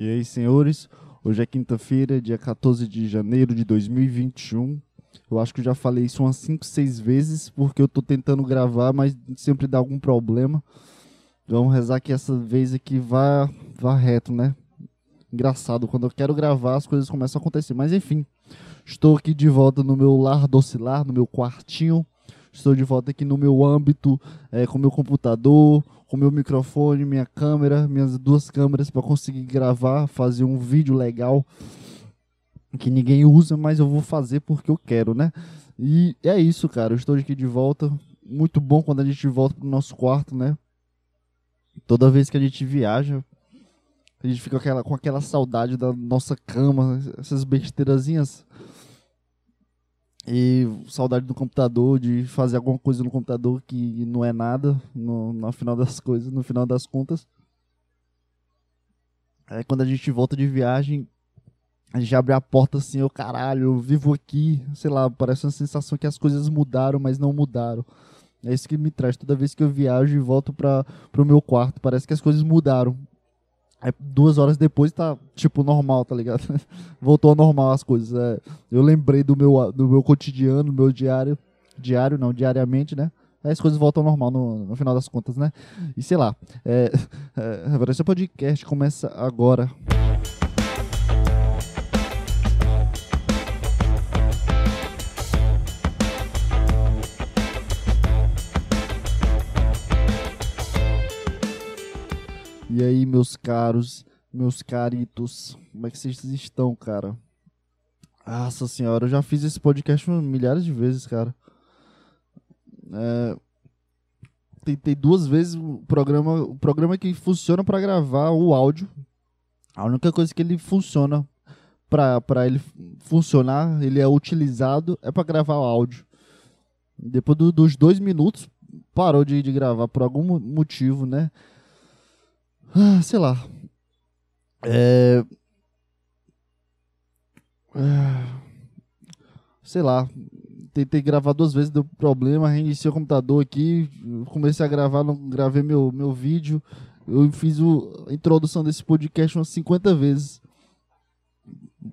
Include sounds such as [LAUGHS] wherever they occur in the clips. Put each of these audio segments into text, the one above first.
E aí, senhores, hoje é quinta-feira, dia 14 de janeiro de 2021. Eu acho que eu já falei isso umas 5, 6 vezes, porque eu tô tentando gravar, mas sempre dá algum problema. Vamos rezar que essa vez aqui vá, vá reto, né? Engraçado, quando eu quero gravar, as coisas começam a acontecer. Mas enfim, estou aqui de volta no meu lar docilar, no meu quartinho. Estou de volta aqui no meu âmbito, é, com meu computador, com meu microfone, minha câmera, minhas duas câmeras para conseguir gravar, fazer um vídeo legal que ninguém usa, mas eu vou fazer porque eu quero, né? E é isso, cara. Eu estou aqui de volta. Muito bom quando a gente volta pro nosso quarto, né? Toda vez que a gente viaja, a gente fica com aquela, com aquela saudade da nossa cama, essas besteirazinhas. E saudade do computador, de fazer alguma coisa no computador que não é nada, no, no final das coisas, no final das contas. Aí quando a gente volta de viagem, a gente abre a porta assim, eu caralho, eu vivo aqui, sei lá, parece uma sensação que as coisas mudaram, mas não mudaram. É isso que me traz toda vez que eu viajo e volto para pro meu quarto, parece que as coisas mudaram. Aí, duas horas depois tá, tipo, normal, tá ligado? [LAUGHS] Voltou ao normal as coisas. É, eu lembrei do meu, do meu cotidiano, do meu diário. Diário, não, diariamente, né? Aí as coisas voltam ao normal no, no final das contas, né? E sei lá. É, [LAUGHS] é, esse podcast começa agora. Meus caros, meus caritos, como é que vocês estão, cara? Nossa senhora, eu já fiz esse podcast milhares de vezes, cara. É, tentei duas vezes o programa, o programa que funciona para gravar o áudio. A única coisa que ele funciona para ele funcionar, ele é utilizado é para gravar o áudio. Depois do, dos dois minutos parou de, de gravar por algum motivo, né? Ah, sei lá. É... é... Sei lá. Tentei gravar duas vezes, deu problema, reiniciei o computador aqui, comecei a gravar, não gravei meu, meu vídeo. Eu fiz o, a introdução desse podcast umas 50 vezes.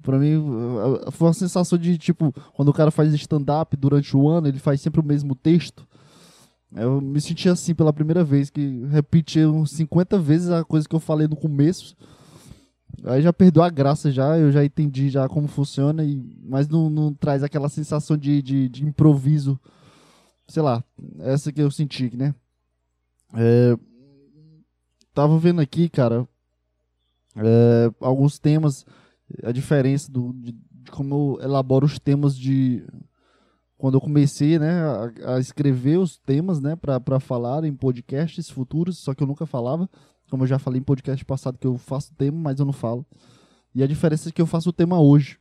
Pra mim, foi uma sensação de tipo, quando o cara faz stand-up durante o ano, ele faz sempre o mesmo texto. Eu me senti assim pela primeira vez, que repeti uns 50 vezes a coisa que eu falei no começo. Aí já perdeu a graça já, eu já entendi já como funciona, e, mas não, não traz aquela sensação de, de, de, improviso. Sei lá, essa que eu senti, né? É, tava vendo aqui, cara, é, alguns temas, a diferença do, de, de como eu elaboro os temas de quando eu comecei né, a, a escrever os temas né, para falar em podcasts futuros, só que eu nunca falava. Como eu já falei em podcast passado que eu faço tema, mas eu não falo. E a diferença é que eu faço o tema hoje.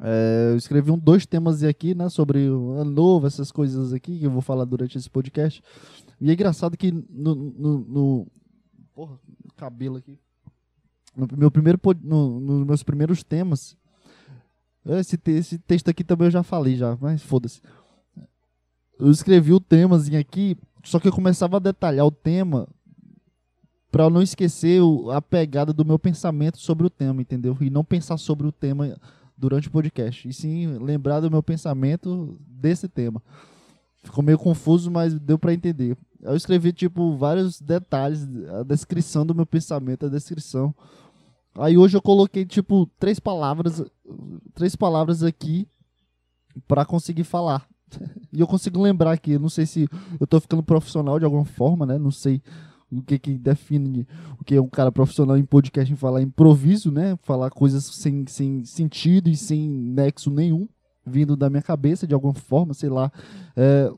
É, eu escrevi um, dois temas aqui, né, sobre o ano novo, essas coisas aqui que eu vou falar durante esse podcast. E é engraçado que no, no, no porra, cabelo aqui. No meu primeiro no, nos meus primeiros temas, esse, esse texto aqui também eu já falei já, mas foda-se. Eu escrevi o temazinho aqui, só que eu começava a detalhar o tema para não esquecer a pegada do meu pensamento sobre o tema, entendeu? E não pensar sobre o tema durante o podcast, e sim lembrar do meu pensamento desse tema. Ficou meio confuso, mas deu para entender. Eu escrevi tipo vários detalhes, a descrição do meu pensamento, a descrição Aí hoje eu coloquei, tipo, três palavras, três palavras aqui para conseguir falar. [LAUGHS] e eu consigo lembrar aqui, não sei se eu tô ficando profissional de alguma forma, né? Não sei o que que define o que é um cara profissional em podcast em falar improviso, né? Falar coisas sem, sem sentido e sem nexo nenhum, vindo da minha cabeça de alguma forma, sei lá. É,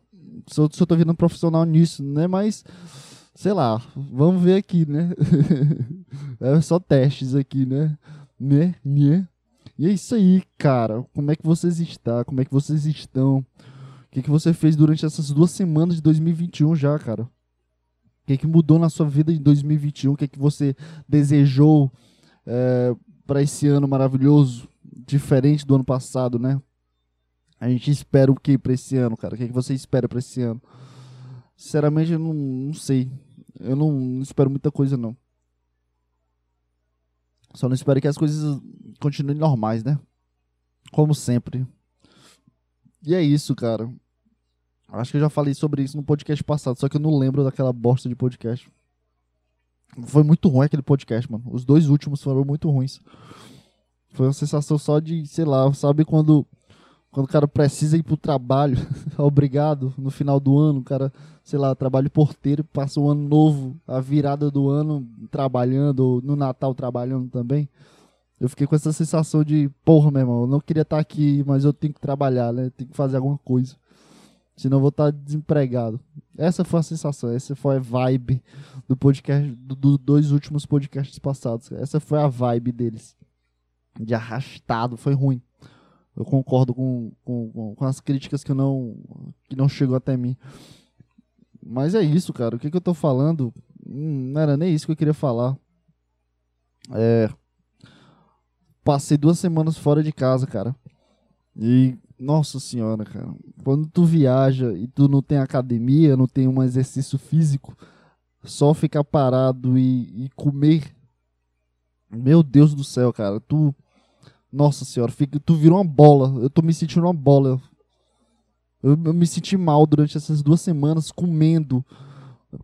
se, eu, se eu tô profissional nisso, né? Mas sei lá, vamos ver aqui, né? [LAUGHS] é só testes aqui, né? Né? Né? E é isso aí, cara. Como é que vocês estão? Como é que vocês estão? O que, que você fez durante essas duas semanas de 2021 já, cara? O que, que mudou na sua vida em 2021? O que, que você desejou é, para esse ano maravilhoso, diferente do ano passado, né? A gente espera o que para esse ano, cara? O que, que você espera para esse ano? Sinceramente, eu não, não sei. Eu não espero muita coisa, não. Só não espero que as coisas continuem normais, né? Como sempre. E é isso, cara. Acho que eu já falei sobre isso no podcast passado, só que eu não lembro daquela bosta de podcast. Foi muito ruim aquele podcast, mano. Os dois últimos foram muito ruins. Foi uma sensação só de, sei lá, sabe quando quando o cara precisa ir pro trabalho, [LAUGHS] obrigado, no final do ano, o cara, sei lá, trabalho porteiro, passa o ano novo, a virada do ano trabalhando, ou no Natal trabalhando também. Eu fiquei com essa sensação de, porra, meu irmão, eu não queria estar aqui, mas eu tenho que trabalhar, né? Tenho que fazer alguma coisa. Senão eu vou estar desempregado. Essa foi a sensação, essa foi a vibe do podcast, dos do dois últimos podcasts passados. Essa foi a vibe deles. De arrastado, foi ruim eu concordo com, com, com as críticas que não, que não chegou até mim. Mas é isso, cara. O que, que eu tô falando? Hum, não era nem isso que eu queria falar. É. Passei duas semanas fora de casa, cara. E, nossa senhora, cara. Quando tu viaja e tu não tem academia, não tem um exercício físico, só ficar parado e, e comer. Meu Deus do céu, cara. Tu nossa senhora, fica, tu virou uma bola. Eu tô me sentindo uma bola. Eu, eu me senti mal durante essas duas semanas comendo.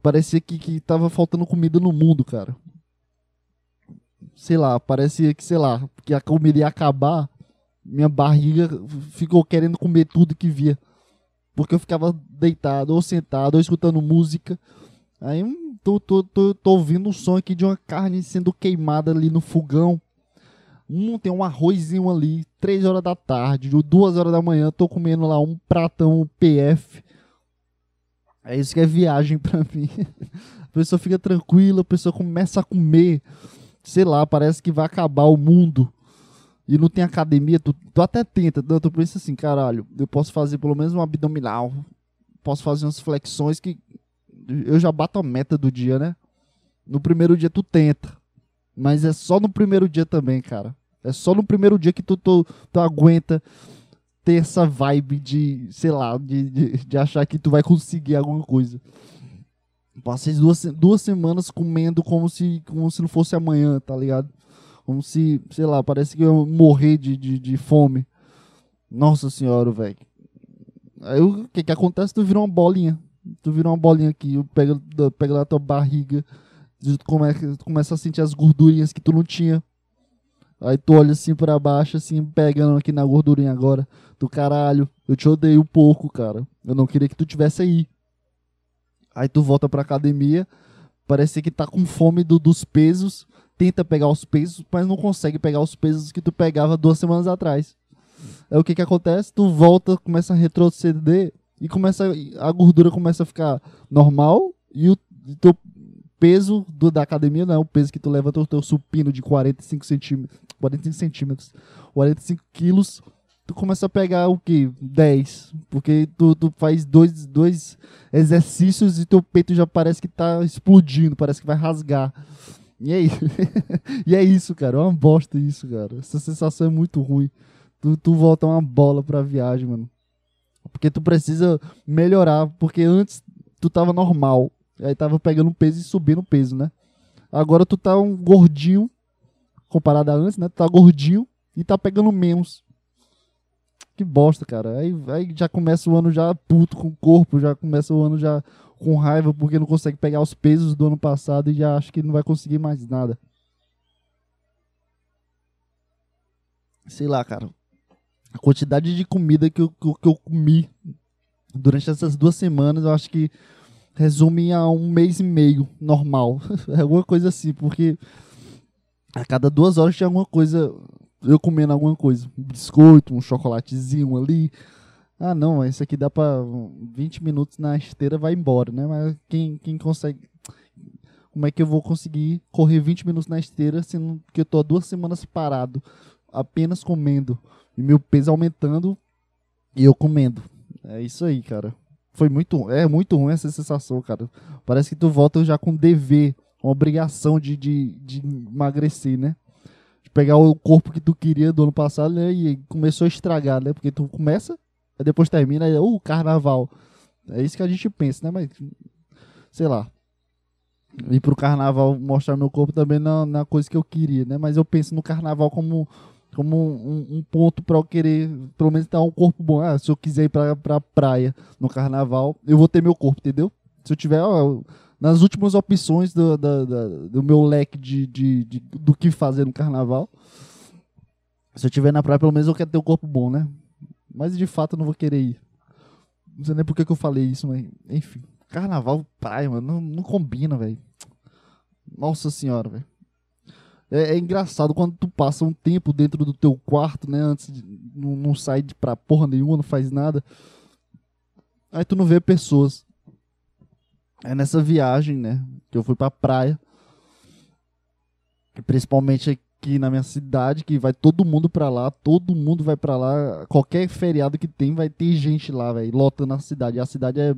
Parecia que, que tava faltando comida no mundo, cara. Sei lá, parecia que, sei lá, que a comida ia acabar. Minha barriga ficou querendo comer tudo que via. Porque eu ficava deitado, ou sentado, ou escutando música. Aí hum, tô, tô, tô, tô ouvindo um som aqui de uma carne sendo queimada ali no fogão. Um tem um arrozinho ali, 3 horas da tarde, 2 horas da manhã, tô comendo lá um pratão PF. É isso que é viagem pra [LAUGHS] mim. A pessoa fica tranquila, a pessoa começa a comer. Sei lá, parece que vai acabar o mundo. E não tem academia, tu, tu até tenta, tu pensa assim, caralho, eu posso fazer pelo menos um abdominal, posso fazer umas flexões que eu já bato a meta do dia, né? No primeiro dia tu tenta, mas é só no primeiro dia também, cara. É só no primeiro dia que tu, tu, tu aguenta ter essa vibe de, sei lá, de, de, de, achar que tu vai conseguir alguma coisa. Passei duas, duas semanas comendo como se, como se não fosse amanhã, tá ligado? Como se, sei lá, parece que eu ia morrer de, de, de fome. Nossa senhora, velho. Aí o que que acontece? Tu vira uma bolinha. Tu vira uma bolinha aqui, pega, pega lá tua barriga, tu começa, tu começa a sentir as gordurinhas que tu não tinha. Aí tu olha assim pra baixo, assim, pegando aqui na gordurinha agora. Do caralho, eu te odeio um pouco, cara. Eu não queria que tu tivesse aí. Aí tu volta pra academia, parece que tá com fome do, dos pesos, tenta pegar os pesos, mas não consegue pegar os pesos que tu pegava duas semanas atrás. Aí o que que acontece? Tu volta, começa a retroceder e começa a gordura começa a ficar normal e o teu peso do, da academia não é o peso que tu levanta o teu supino de 45 centímetros, 45 centímetros, 45 quilos, tu começa a pegar o que? 10. Porque tu, tu faz dois, dois exercícios e teu peito já parece que tá explodindo, parece que vai rasgar. E é isso, [LAUGHS] e é isso cara. É uma bosta isso, cara. Essa sensação é muito ruim. Tu, tu volta uma bola pra viagem, mano. Porque tu precisa melhorar. Porque antes tu tava normal. Aí tava pegando peso e subindo peso, né? Agora tu tá um gordinho, comparado a antes, né? Tu tá gordinho e tá pegando menos. Que bosta, cara. Aí, aí já começa o ano já puto com o corpo, já começa o ano já com raiva porque não consegue pegar os pesos do ano passado e já acha que não vai conseguir mais nada. Sei lá, cara. A quantidade de comida que eu, que eu comi durante essas duas semanas, eu acho que resume a um mês e meio normal. [LAUGHS] É alguma coisa assim, porque a cada duas horas tinha alguma coisa, eu comendo alguma coisa. Um biscoito, um chocolatezinho ali. Ah, não, isso aqui dá pra 20 minutos na esteira, vai embora, né? Mas quem, quem consegue. Como é que eu vou conseguir correr 20 minutos na esteira, sendo que eu tô há duas semanas parado, apenas comendo, e meu peso aumentando e eu comendo? É isso aí, cara foi muito, é muito ruim essa sensação, cara. Parece que tu volta já com dever, obrigação de, de, de emagrecer, né? De pegar o corpo que tu queria do ano passado né? e começou a estragar, né? Porque tu começa, aí depois termina, aí, uh, carnaval. É isso que a gente pensa, né? Mas, sei lá. ir pro carnaval mostrar meu corpo também não, é coisa que eu queria, né? Mas eu penso no carnaval como, como um, um ponto para eu querer, pelo menos, ter um corpo bom. Ah, se eu quiser ir pra, pra praia no carnaval, eu vou ter meu corpo, entendeu? Se eu tiver ó, nas últimas opções do, do, do, do meu leque de, de, de, do que fazer no carnaval, se eu tiver na praia, pelo menos eu quero ter um corpo bom, né? Mas de fato eu não vou querer ir. Não sei nem por que, que eu falei isso, mas enfim. Carnaval, praia, mano, não, não combina, velho. Nossa senhora, velho. É, é, engraçado quando tu passa um tempo dentro do teu quarto, né? Antes de, não, não sai de pra porra nenhuma, não faz nada. Aí tu não vê pessoas. É nessa viagem, né? Que eu fui pra praia. Principalmente aqui na minha cidade, que vai todo mundo pra lá, todo mundo vai pra lá. Qualquer feriado que tem, vai ter gente lá, velho, lotando a cidade. E a cidade é,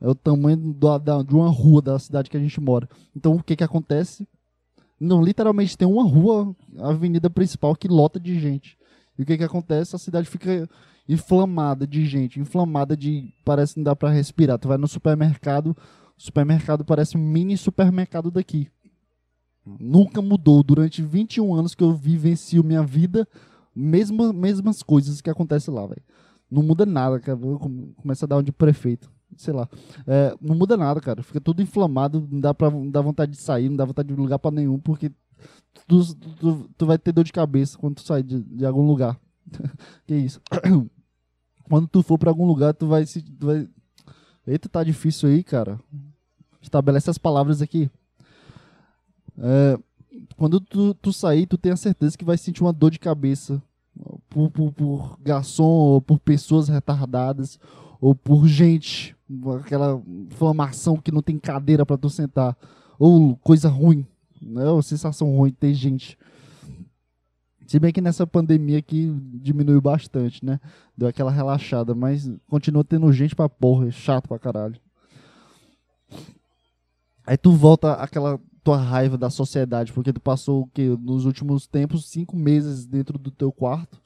é o tamanho do, da, de uma rua da cidade que a gente mora. Então o que que acontece? Não, literalmente tem uma rua, a avenida principal, que lota de gente. E o que que acontece? A cidade fica inflamada de gente, inflamada de. Parece que não dá pra respirar. Tu vai no supermercado, o supermercado parece um mini supermercado daqui. Nunca mudou. Durante 21 anos que eu vivencio minha vida, mesma, mesmas coisas que acontecem lá, velho. Não muda nada, cara. Começa a dar um de prefeito. Sei lá. É, não muda nada, cara. Fica tudo inflamado, não dá, pra, não dá vontade de sair, não dá vontade de lugar pra nenhum, porque tu, tu, tu vai ter dor de cabeça quando tu sair de, de algum lugar. [LAUGHS] que isso? [COUGHS] quando tu for pra algum lugar, tu vai se. Tu vai... Eita, tá difícil aí, cara. Estabelece as palavras aqui. É, quando tu, tu sair, tu tem a certeza que vai sentir uma dor de cabeça por, por, por garçom ou por pessoas retardadas ou por gente, aquela inflamação que não tem cadeira para tu sentar, ou coisa ruim, né? Ou sensação ruim de ter gente. Se bem que nessa pandemia aqui diminuiu bastante, né? Deu aquela relaxada, mas continua tendo gente pra porra, é chato pra caralho. Aí tu volta aquela tua raiva da sociedade, porque tu passou o que nos últimos tempos cinco meses dentro do teu quarto.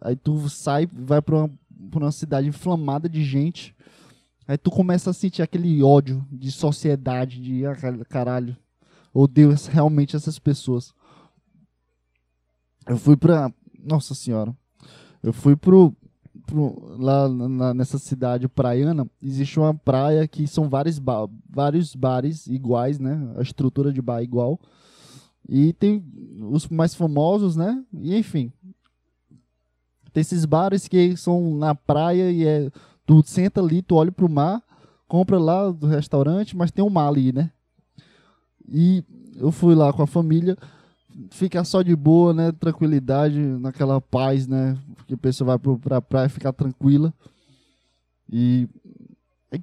Aí tu sai, vai para uma, pra uma cidade inflamada de gente. Aí tu começa a sentir aquele ódio de sociedade, de ah, caralho, odeio realmente essas pessoas. Eu fui pra. Nossa senhora. Eu fui pro, pro, lá na, nessa cidade praiana, existe uma praia que são vários, ba vários bares iguais, né? A estrutura de bar é igual. E tem os mais famosos, né? E enfim. Tem esses bares que são na praia e é. Tu senta ali, tu olha pro mar, compra lá do restaurante, mas tem um mar ali, né? E eu fui lá com a família ficar só de boa, né? Tranquilidade, naquela paz, né? Porque a pessoa vai pro, pra praia ficar tranquila. E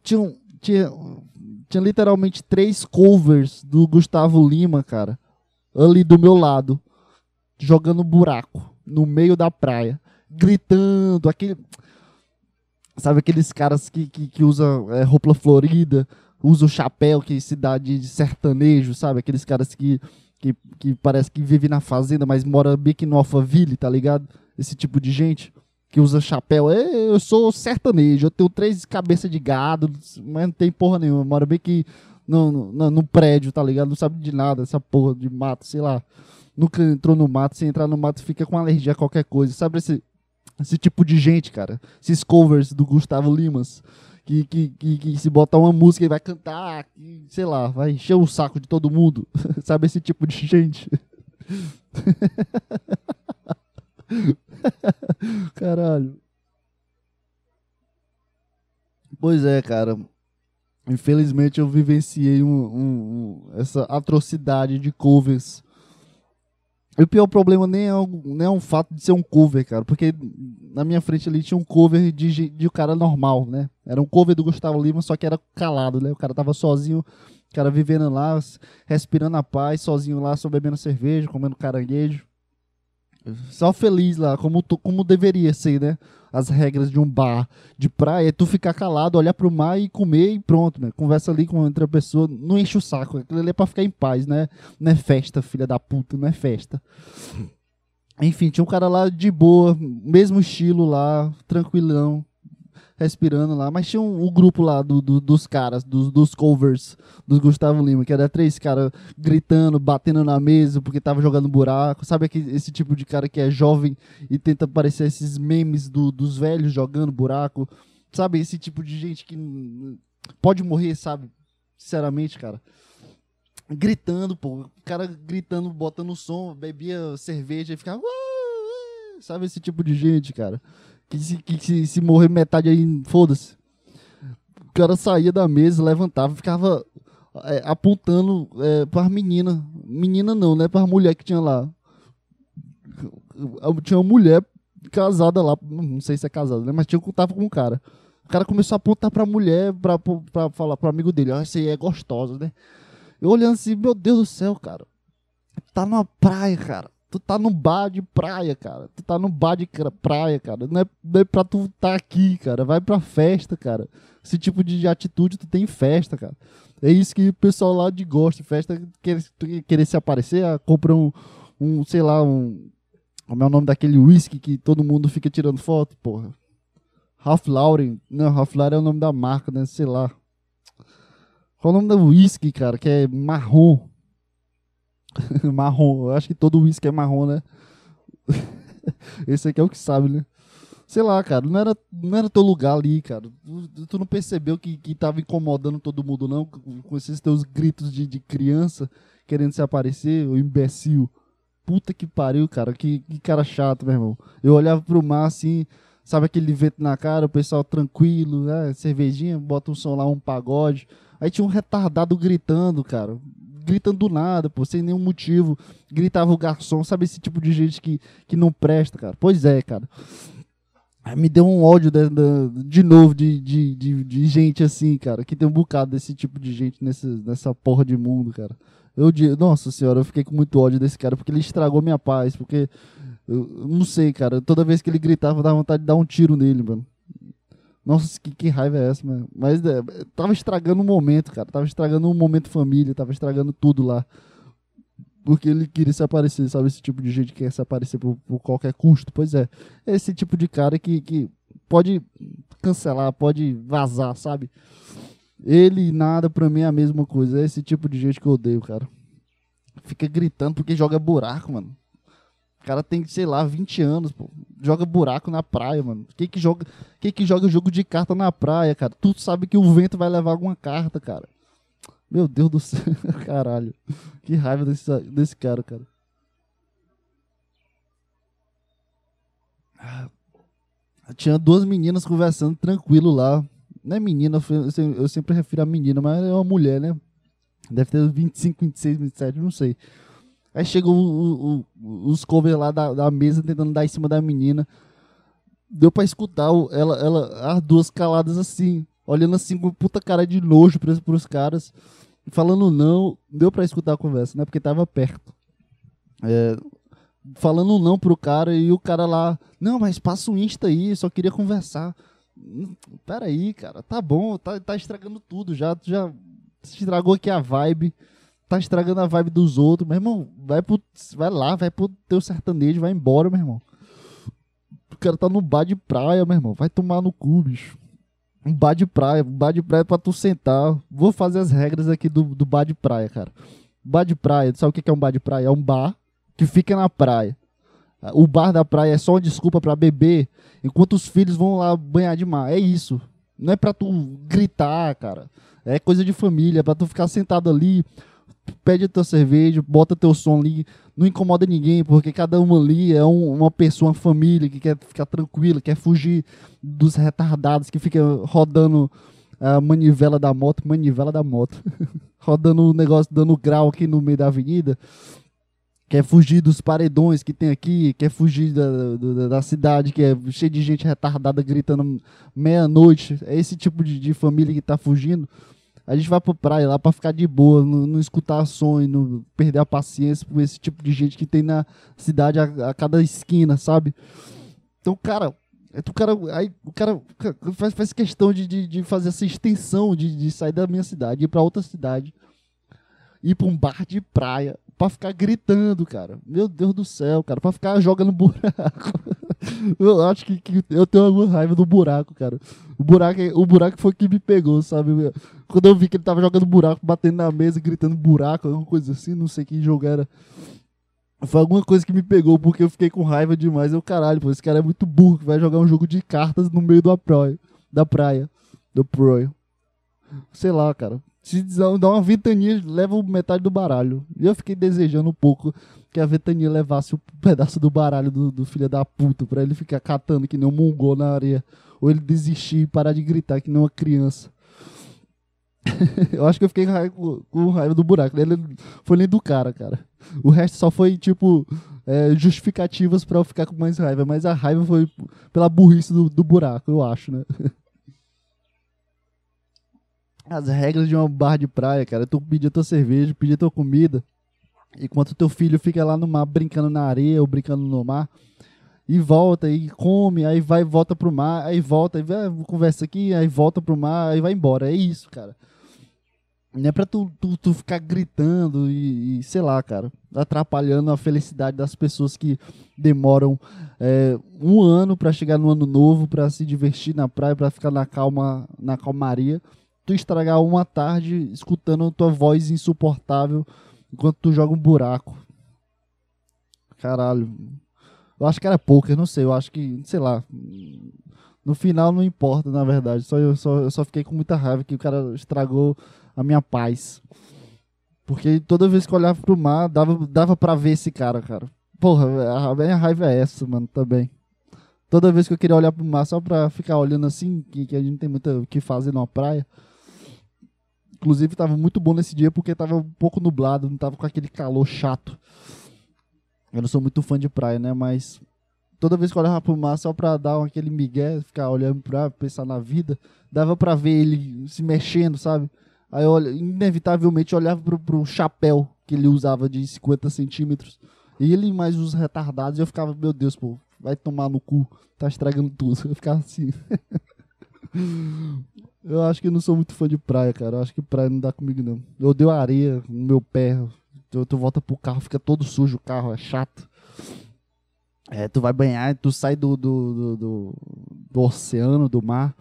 tinha, tinha, tinha literalmente três covers do Gustavo Lima, cara, ali do meu lado, jogando buraco no meio da praia, gritando, aquele. Sabe aqueles caras que, que, que usam é, roupa florida, usam chapéu, que cidade de sertanejo, sabe? Aqueles caras que que, que parece que vive na fazenda, mas mora bem que no Alphaville, tá ligado? Esse tipo de gente que usa chapéu. Eu sou sertanejo, eu tenho três cabeças de gado, mas não tem porra nenhuma. Mora bem que no, no, no, prédio, tá ligado? Não sabe de nada, essa porra de mato, sei lá. Nunca entrou no mato, se entrar no mato fica com alergia a qualquer coisa. Sabe esse, esse tipo de gente, cara? Esses covers do Gustavo Limas que, que, que, que, se botar uma música e vai cantar, que, sei lá, vai encher o saco de todo mundo. [LAUGHS] Sabe esse tipo de gente? [LAUGHS] Caralho. Pois é, cara. Infelizmente eu vivenciei um, um, um, essa atrocidade de covers e o pior problema nem é, nem é o fato de ser um cover, cara. Porque na minha frente ali tinha um cover de, de um cara normal, né? Era um cover do Gustavo Lima, só que era calado, né? O cara tava sozinho, o cara vivendo lá, respirando a paz, sozinho lá, só bebendo cerveja, comendo caranguejo. Só feliz lá, como, tu, como deveria ser, né? As regras de um bar de praia é tu ficar calado, olhar pro mar e comer e pronto, né? Conversa ali com outra pessoa, não enche o saco. Aquilo ali é pra ficar em paz, né? Não é festa, filha da puta, não é festa. Enfim, tinha um cara lá de boa, mesmo estilo lá, tranquilão. Respirando lá. Mas tinha um, um grupo lá do, do- dos caras, dos, dos covers do Gustavo Lima, que era três caras gritando, batendo na mesa porque tava jogando buraco. Sabe aquele, esse tipo de cara que é jovem e tenta parecer esses memes do- dos velhos jogando buraco? Sabe, esse tipo de gente que pode morrer, sabe? Sinceramente, cara. Gritando, pô. O cara gritando, botando som, bebia cerveja e ficava. Sabe esse tipo de gente, cara? Que se, que se, se morrer metade aí, foda-se. O cara saía da mesa, levantava, ficava é, apontando é, para menina. Menina não, né? Para mulher que tinha lá. Tinha uma mulher casada lá, não sei se é casada, né? Mas tinha tava com um cara. O cara começou a apontar pra mulher, pra, pra falar pro amigo dele, essa aí é gostosa, né? Eu olhando assim, meu Deus do céu, cara. Tá numa praia, cara. Tu tá num bar de praia, cara. Tu tá num bar de praia, cara. Não é, não é pra tu tá aqui, cara. Vai pra festa, cara. Esse tipo de atitude tu tem em festa, cara. É isso que o pessoal lá de gosta. Festa, quer, querer se aparecer, ah, compra um, um, sei lá, um... Como é o nome daquele whisky que todo mundo fica tirando foto, porra? Ralph Lauren. Não, Ralph Lauren é o nome da marca, né? Sei lá. Qual é o nome do whisky, cara? Que é marrom. [LAUGHS] marrom. Eu acho que todo whisky é marrom, né? [LAUGHS] Esse aqui é o que sabe, né? Sei lá, cara. Não era, não era teu lugar ali, cara. Tu, tu não percebeu que, que tava incomodando todo mundo, não? Com, com esses teus gritos de, de criança querendo se aparecer, o imbecil. Puta que pariu, cara. Que, que cara chato, meu irmão. Eu olhava pro mar assim, sabe aquele vento na cara, o pessoal tranquilo, né? Cervejinha, bota um som lá, um pagode. Aí tinha um retardado gritando, cara. Gritando do nada, pô, sem nenhum motivo. Gritava o garçom, sabe esse tipo de gente que, que não presta, cara? Pois é, cara. Aí me deu um ódio de, de, de novo de, de, de, de gente assim, cara. Que tem um bocado desse tipo de gente nessa, nessa porra de mundo, cara. Eu nossa senhora, eu fiquei com muito ódio desse cara, porque ele estragou minha paz, porque eu não sei, cara. Toda vez que ele gritava, dava vontade de dar um tiro nele, mano. Nossa, que, que raiva é essa, mano? Mas é, tava estragando o momento, cara. Tava estragando o momento família, tava estragando tudo lá. Porque ele queria se aparecer, sabe? Esse tipo de gente que quer se aparecer por, por qualquer custo. Pois é. Esse tipo de cara que, que pode cancelar, pode vazar, sabe? Ele e nada pra mim é a mesma coisa. É esse tipo de gente que eu odeio, cara. Fica gritando porque joga buraco, mano. O cara tem, sei lá, 20 anos, pô. Joga buraco na praia, mano. Quem que joga, quem que joga jogo de carta na praia, cara? Tu sabe que o vento vai levar alguma carta, cara. Meu Deus do [LAUGHS] céu, caralho. Que raiva desse, desse cara, cara. Ah, Tinha duas meninas conversando tranquilo lá. Não é menina, eu sempre refiro a menina, mas é uma mulher, né? Deve ter 25, 26, 27, não sei. Aí chegou o- o- os covers lá da, da mesa tentando dar em cima da menina. Deu pra escutar ela, ela, as duas caladas assim, olhando assim com puta cara de nojo pros, pros caras, falando não. Deu pra escutar a conversa, né? Porque tava perto. É, falando não pro cara e o cara lá, não, mas passa o Insta aí, só queria conversar. Peraí, cara, tá bom, tá, tá estragando tudo já, já estragou aqui a vibe, tá estragando a vibe dos outros, meu irmão, vai, pro, vai lá, vai pro teu sertanejo, vai embora, meu irmão. O cara tá no bar de praia, meu irmão, vai tomar no cu, bicho. Um bar de praia, um bar de praia pra tu sentar. Vou fazer as regras aqui do, do bar de praia, cara. Bar de praia, sabe o que é um bar de praia? É um bar que fica na praia. O bar da praia é só uma desculpa pra beber, enquanto os filhos vão lá banhar de mar. É isso. Não é pra tu gritar, cara. É coisa de família, pra tu ficar sentado ali, pede a tua cerveja, bota teu som ali, não incomoda ninguém, porque cada uma ali é um- uma pessoa, uma família que quer ficar tranquila, quer fugir dos retardados que fica rodando a manivela da moto, manivela da moto, [LAUGHS] rodando o negócio, dando grau aqui no meio da avenida, quer fugir dos paredões que tem aqui, quer fugir da, da, da cidade que é cheia de gente retardada gritando meia-noite. É esse tipo de, de família que tá fugindo. A gente vai pra praia lá pra ficar de boa, não, não escutar e não perder a paciência por esse tipo de gente que tem na cidade a, a cada esquina, sabe? Então, cara, é, o cara, aí, o cara faz, faz questão de, de, de fazer essa extensão, de, de sair da minha cidade, ir pra outra cidade, ir pra um bar de praia, pra ficar gritando, cara. Meu Deus do céu, cara. Pra ficar jogando [LAUGHS] buraco. eu acho que, que, eu tenho alguma raiva do buraco, cara. O buraco, o buraco foi que me pegou, sabe? Quando eu vi que ele tava jogando buraco, batendo na mesa, gritando buraco, alguma coisa assim, não sei que jogo era. Foi alguma coisa que me pegou, porque eu fiquei com raiva demais. Eu, caralho, pô, esse cara é muito burro, que vai jogar um jogo de cartas no meio da praia. Da praia. Do praia. Sei lá, cara. Se dá uma ventania, leva metade do baralho. E eu fiquei desejando um pouco que a ventania levasse o um pedaço do baralho do, do filho da puta, pra ele ficar catando que nem um mongol na areia. Ou ele desistir e parar de gritar que nem uma criança. [LAUGHS] eu acho que eu fiquei com raiva, com raiva do buraco. Ele foi nem do cara, cara. O resto só foi, tipo, é, justificativas para eu ficar com mais raiva. Mas a raiva foi pela burrice do, do buraco, eu acho, né? [LAUGHS] As regras de uma bar de praia, cara. Tu pedia tua cerveja, pedia tua comida. Enquanto teu filho fica lá no mar brincando na areia ou brincando no mar. E volta, e come, aí vai volta pro mar, aí volta, aí vai, conversa aqui, aí volta pro mar, aí vai embora. É isso, cara. Não é pra tu, tu, tu ficar gritando e, e, sei lá, cara, atrapalhando a felicidade das pessoas que demoram é, um ano para chegar no ano novo, para se divertir na praia, para ficar na calma, na calmaria. Tu estragar uma tarde escutando tua voz insuportável enquanto tu joga um buraco. Caralho. Eu acho que era poker, não sei. Eu acho que, sei lá. No final não importa, na verdade. Só eu, só, eu só fiquei com muita raiva que o cara estragou a minha paz. Porque toda vez que eu olhava pro mar, dava, dava pra ver esse cara, cara. Porra, a minha raiva é essa, mano, também. Toda vez que eu queria olhar pro mar só pra ficar olhando assim, que, que a gente não tem muito o que fazer numa praia. Inclusive tava muito bom nesse dia porque tava um pouco nublado, não tava com aquele calor chato. Eu não sou muito fã de praia, né? Mas toda vez que eu olhava pro mar só pra dar aquele migué, ficar olhando pra pensar na vida, dava pra ver ele se mexendo, sabe? Aí eu, inevitavelmente, olhava pro, pro chapéu que ele usava de 50 centímetros. Ele mais os retardados. Eu ficava, meu Deus, pô, vai tomar no cu. Tá estragando tudo. [LAUGHS] Eu ficava assim. [LAUGHS] eu acho que não sou muito fã de praia, cara. Eu acho que praia não dá comigo, não. Eu odeio areia no meu pé. Tu, tu volta pro carro, fica todo sujo o carro, é chato. É, tu vai banhar, tu sai do, do, do, do, do oceano, do mar,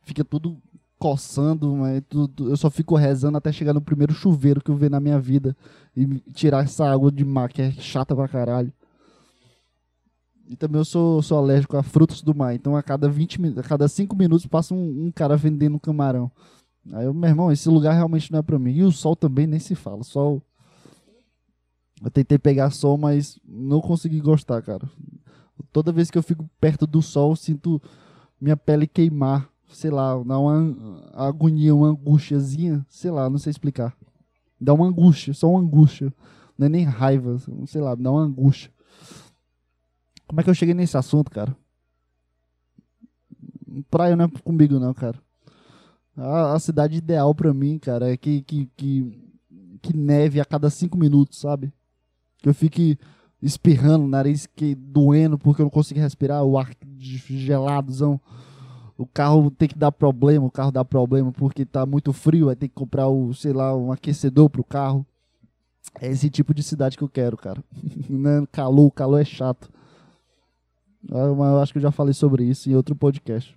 fica tudo coçando, mas eu só fico rezando até chegar no primeiro chuveiro que eu ver na minha vida e tirar essa água de mar que é chata pra caralho. E também eu sou, sou alérgico a frutos do mar, então a cada 20 a cada 5 minutos passa um, um cara vendendo camarão. Aí eu, meu irmão, esse lugar realmente não é pra mim. E o sol também nem se fala. Sol. Eu tentei pegar sol, mas não consegui gostar, cara. Toda vez que eu fico perto do sol, sinto minha pele queimar sei lá, dá uma agonia, uma angústiazinha, sei lá, não sei explicar. Dá uma angústia, só uma angústia. Não é nem raiva, sei lá, dá uma angústia. Como é que eu cheguei nesse assunto, cara? Praia não é comigo, não, cara. A, a cidade ideal para mim, cara, é que, que, que, que neve a cada cinco minutos, sabe? Que eu fique espirrando, nariz que doendo porque eu não consigo respirar, o ar geladozão o carro tem que dar problema, o carro dá problema porque tá muito frio, vai ter que comprar o, sei lá, um aquecedor pro carro. É esse tipo de cidade que eu quero, cara. [LAUGHS] É calor, calor é chato. Eu acho que eu já falei sobre isso em outro podcast.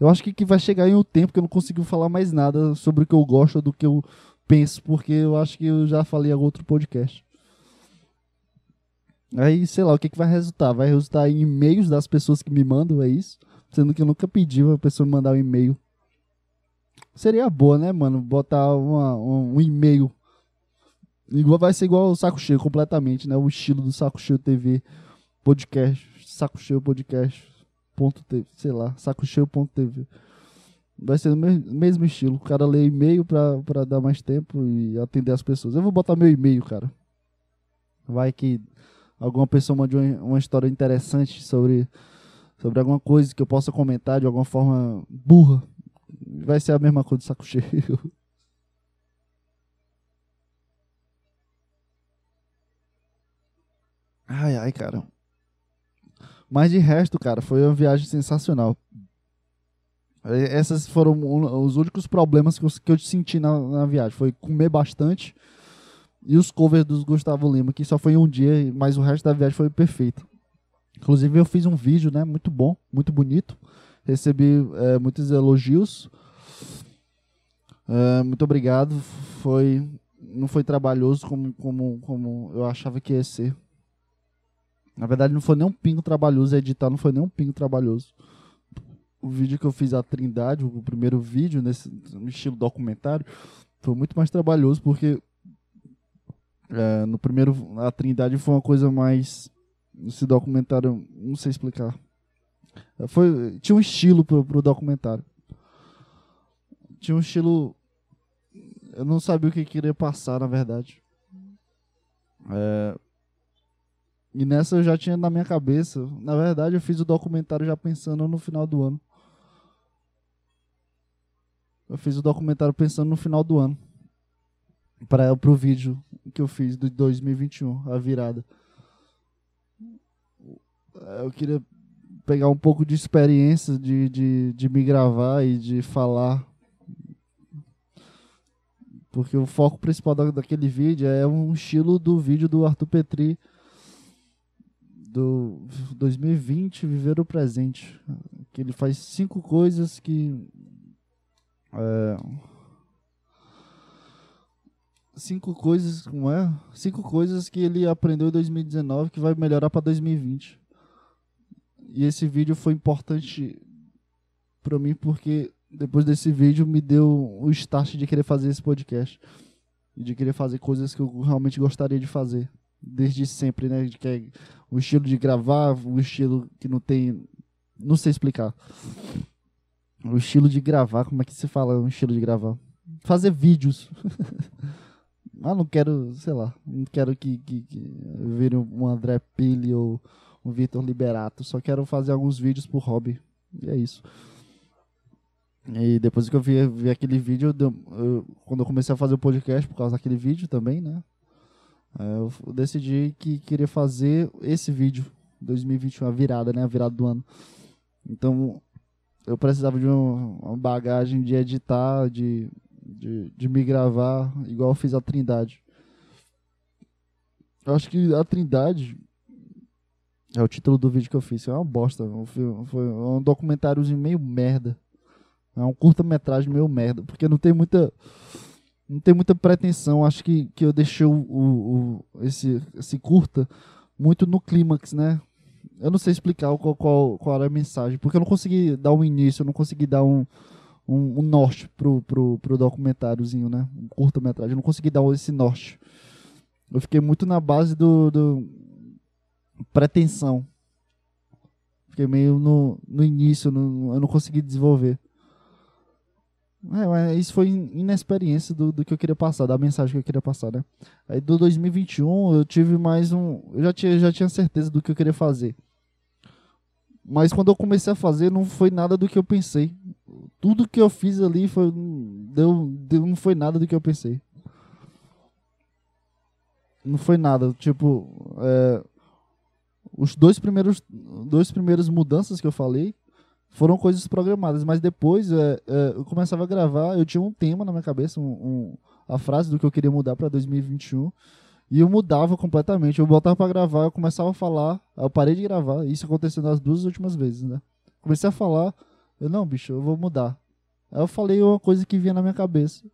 Eu acho que, que vai chegar em um tempo que eu não consigo falar mais nada sobre o que eu gosto do que eu penso, porque eu acho que eu já falei em outro podcast. Aí, sei lá, o que, que vai resultar? Vai resultar em e-mails das pessoas que me mandam, é isso? Sendo que eu nunca pedi pra pessoa me mandar um e-mail. Seria boa, né, mano? Botar uma, um, um e-mail. Igual, vai ser igual o Saco Cheio, completamente, né? O estilo do Saco Cheio TV podcast. Saco Cheio podcast. Ponto TV, sei lá, sacocheio.tv. Vai ser o mesmo estilo. O cara lê e-mail pra, dar mais tempo e atender as pessoas. Eu vou botar meu e-mail, cara. Vai que alguma pessoa mande uma, uma história interessante sobre sobre alguma coisa que eu possa comentar de alguma forma burra, vai ser a mesma coisa do saco cheio. [LAUGHS] Ai, ai, cara. Mas de resto, cara, foi uma viagem sensacional. Esses foram os únicos problemas que eu, que eu senti na, na viagem. Foi comer bastante E os covers dos Gustavo Lima, que só foi um dia, mas o resto da viagem foi perfeito. Inclusive eu fiz um vídeo, né? Muito bom, muito bonito. Recebi é, muitos elogios. É, muito obrigado. Foi, não foi trabalhoso como, como, como eu achava que ia ser. Na verdade, não foi nem um pingo trabalhoso. Editar não foi nem um pingo trabalhoso. O vídeo que eu fiz a Trindade, o primeiro vídeo, nesse estilo documentário, foi muito mais trabalhoso porque é, no primeiro a Trindade foi uma coisa mais esse documentário não sei explicar foi tinha um estilo pro, pro documentário tinha um estilo eu não sabia o que queria passar na verdade é, e nessa eu já tinha na minha cabeça na verdade eu fiz o documentário já pensando no final do ano eu fiz o documentário pensando no final do ano para o vídeo que eu fiz de 2021, a virada. Eu queria pegar um pouco de experiência de, de, de me gravar e de falar. Porque o foco principal da, daquele vídeo é um estilo do vídeo do Arthur Petri do 2020, Viver o Presente. Que ele faz cinco coisas que. É, cinco coisas, como é? Cinco coisas que ele aprendeu em 2019 que vai melhorar para 2020. E esse vídeo foi importante para mim porque depois desse vídeo me deu o start de querer fazer esse podcast e de querer fazer coisas que eu realmente gostaria de fazer desde sempre, né? Que é o estilo de gravar, o estilo que não tem, não sei explicar. O estilo de gravar, como é que se fala? O estilo de gravar, fazer vídeos. [LAUGHS] Ah, não quero, sei lá, não quero que, que, que vire um André Pili ou um Vitor Liberato. Só quero fazer alguns vídeos por hobby. E é isso. E depois que eu vi, vi aquele vídeo, eu, eu, quando eu comecei a fazer o podcast, por causa daquele vídeo também, né? Eu decidi que queria fazer esse vídeo, 2021, a virada, né? A virada do ano. Então, eu precisava de uma bagagem de editar, de de, de me gravar igual eu fiz a Trindade. Eu acho que a Trindade é o título do vídeo que eu fiz. É uma bosta. Foi um documentáriozinho meio merda. É um curta-metragem meio merda. Porque não tem muita. Não tem muita pretensão. Acho que, que eu deixei o, o, esse, esse curta muito no clímax, né? Eu não sei explicar qual, qual, qual era a mensagem. Porque eu não consegui dar um início, eu não consegui dar um um, um, norte pro, pro, pro documentáriozinho, né? Um curta-metragem. Eu não consegui dar esse norte. Eu fiquei muito na base do, do pretensão. Fiquei meio no, no início, no, eu não consegui desenvolver. É, isso foi inexperiência do, do que eu queria passar, da mensagem que eu queria passar, né? Aí do 2021 eu tive mais um. Eu já tinha, já tinha certeza do que eu queria fazer. Mas quando eu comecei a fazer, não foi nada do que eu pensei. Tudo que eu fiz ali foi, deu, deu, não foi nada do que eu pensei. Não foi nada. Tipo, é, os dois primeiros, dois primeiras mudanças que eu falei foram coisas programadas. Mas depois é, é, eu começava a gravar, eu tinha um tema na minha cabeça, um, um, a frase do que eu queria mudar para 2021. E eu mudava completamente. Eu voltava para gravar, eu começava a falar, eu parei de gravar. Isso aconteceu nas duas últimas vezes, né? Comecei a falar, eu, não, bicho, eu vou mudar. Aí eu falei uma coisa que vinha na minha cabeça.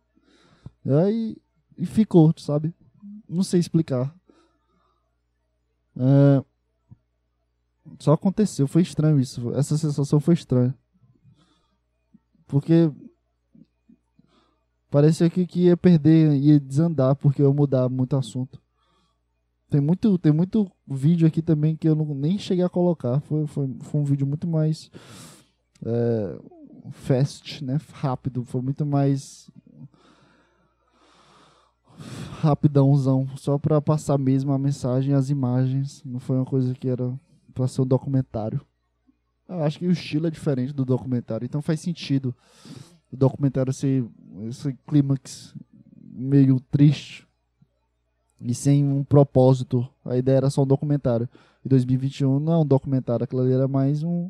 Aí e ficou, sabe? Não sei explicar. É, só aconteceu, foi estranho isso. Essa sensação foi estranha. Porque parecia que, que ia perder, ia desandar, porque eu ia mudar muito assunto. Tem muito, tem muito vídeo aqui também que eu não, nem cheguei a colocar. Foi, foi, foi um vídeo muito mais é, fast, né? Rápido. Foi muito mais rapidãozão, só para passar mesmo a mensagem, as imagens. Não foi uma coisa que era para ser um documentário. Eu acho que o estilo é diferente do documentário, então faz sentido o documentário ser esse clímax meio triste e sem um propósito. A ideia era só um documentário. E 2021 não é um documentário, aquilo ali era mais um,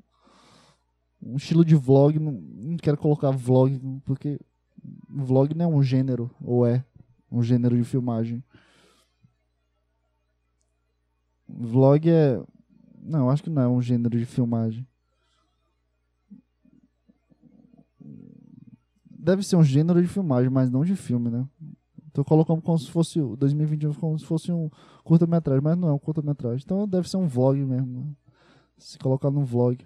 um estilo de vlog. Não, não quero colocar vlog, porque vlog não é um gênero, ou é um gênero de filmagem. Vlog é. Não, acho que não é um gênero de filmagem. Deve ser um gênero de filmagem, mas não de filme, né? Tô colocando como se fosse 2021 como se fosse um curta-metragem, mas não é um curta-metragem. Então deve ser um vlog mesmo. Né? Se colocar num vlog.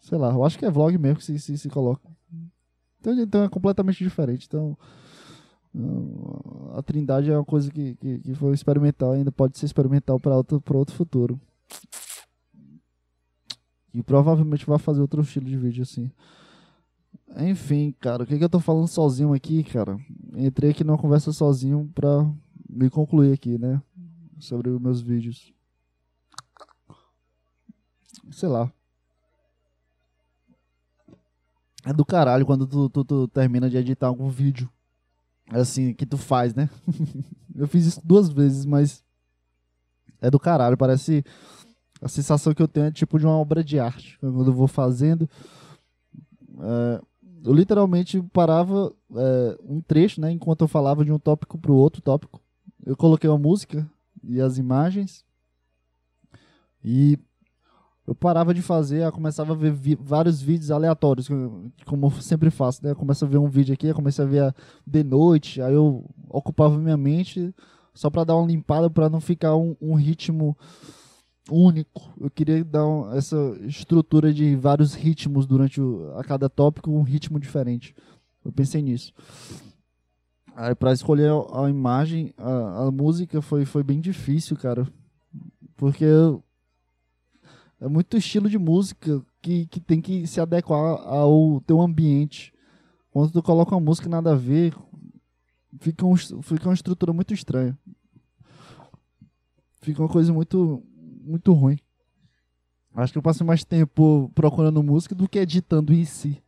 Sei lá, eu acho que é vlog mesmo que se, se, se coloca. Então, então é completamente diferente. Então a Trindade é uma coisa que, que, que foi experimental, ainda pode ser experimental para outro, outro futuro. E provavelmente vai fazer outro estilo de vídeo assim. Enfim, cara, o que, que eu tô falando sozinho aqui, cara? Entrei aqui numa conversa sozinho pra me concluir aqui, né? Sobre os meus vídeos. Sei lá. É do caralho quando tu, tu, tu termina de editar algum vídeo. Assim, que tu faz, né? [LAUGHS] eu fiz isso duas vezes, mas. É do caralho. Parece. A sensação que eu tenho é tipo de uma obra de arte. Quando eu vou fazendo. É, eu literalmente parava é, um trecho, né, enquanto eu falava de um tópico para o outro tópico. Eu coloquei uma música e as imagens e eu parava de fazer, eu começava a ver vi vários vídeos aleatórios, como eu sempre faço, né? Eu começo a ver um vídeo aqui, eu começo a ver de noite, aí eu ocupava minha mente só para dar uma limpada, para não ficar um, um ritmo único. Eu queria dar um, essa estrutura de vários ritmos durante o, a cada tópico, um ritmo diferente. Eu pensei nisso. Aí para escolher a, a imagem, a, a, música foi, foi bem difícil, cara. Porque é muito estilo de música que, que tem que se adequar ao teu ambiente. Quando tu coloca uma música nada a ver, fica, um, fica uma estrutura muito estranha. Fica uma coisa muito muito ruim. Acho que eu passei mais tempo procurando música do que editando em si.